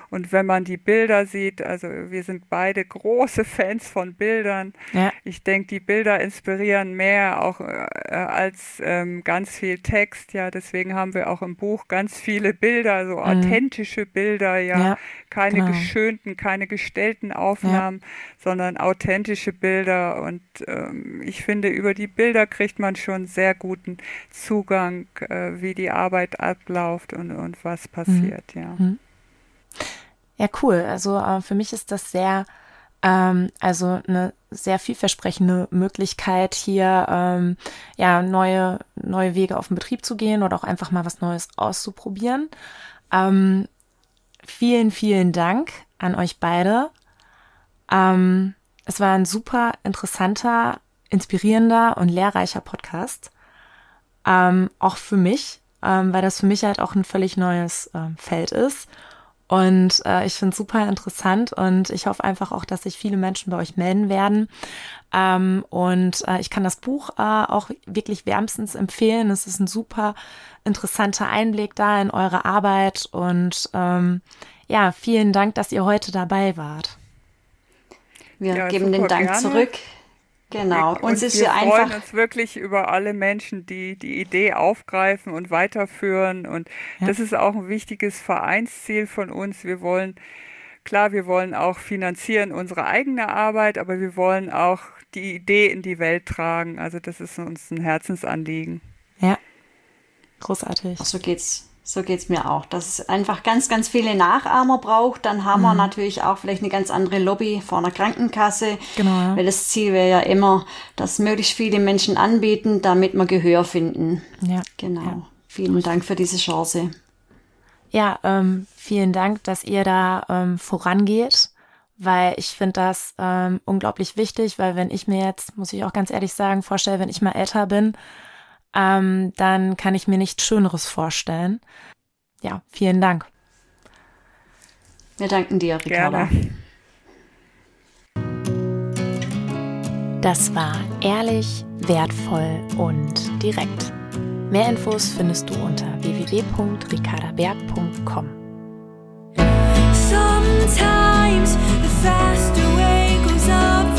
Und wenn man die Bilder sieht, also wir sind beide große [laughs] Fans von Bildern. Ja. Ich denke, die Bilder inspirieren mehr auch äh, als ähm, ganz viel Text. Ja, deswegen haben wir auch im Buch ganz viele Bilder, so mhm. authentische Bilder, ja, ja keine genau. geschönten, keine gestellten Aufnahmen, ja. sondern authentische Bilder. Und ähm, ich finde, über die Bilder kriegt man schon sehr guten Zugang, äh, wie die Arbeit abläuft und, und was passiert, mhm. ja. Mhm. Ja, cool. Also äh, für mich ist das sehr, ähm, also eine sehr vielversprechende Möglichkeit, hier ähm, ja neue, neue Wege auf den Betrieb zu gehen oder auch einfach mal was Neues auszuprobieren. Ähm, vielen, vielen Dank an euch beide. Ähm, es war ein super interessanter, inspirierender und lehrreicher Podcast. Ähm, auch für mich, ähm, weil das für mich halt auch ein völlig neues äh, Feld ist. Und äh, ich finde es super interessant und ich hoffe einfach auch, dass sich viele Menschen bei euch melden werden. Ähm, und äh, ich kann das Buch äh, auch wirklich wärmstens empfehlen. Es ist ein super interessanter Einblick da in eure Arbeit. Und ähm, ja, vielen Dank, dass ihr heute dabei wart. Wir ja, geben den Dank gerne. zurück. Genau, und uns ist wir einfach. freuen uns wirklich über alle Menschen, die die Idee aufgreifen und weiterführen. Und ja. das ist auch ein wichtiges Vereinsziel von uns. Wir wollen, klar, wir wollen auch finanzieren unsere eigene Arbeit, aber wir wollen auch die Idee in die Welt tragen. Also das ist uns ein Herzensanliegen. Ja, großartig. So geht's so geht's mir auch. Dass es einfach ganz, ganz viele Nachahmer braucht. Dann haben mhm. wir natürlich auch vielleicht eine ganz andere Lobby vor einer Krankenkasse. Genau. Ja. Weil das Ziel wäre ja immer, dass möglichst viele Menschen anbieten, damit wir Gehör finden. Ja. Genau. Ja. Vielen Dank für diese Chance. Ja, ähm, vielen Dank, dass ihr da ähm, vorangeht, weil ich finde das ähm, unglaublich wichtig, weil wenn ich mir jetzt, muss ich auch ganz ehrlich sagen, vorstelle, wenn ich mal älter bin, ähm, dann kann ich mir nichts Schöneres vorstellen. Ja, vielen Dank. Wir danken dir, Ricarda. Gerne. Das war ehrlich, wertvoll und direkt. Mehr Infos findest du unter www.ricardaberg.com. Sometimes the faster way goes up.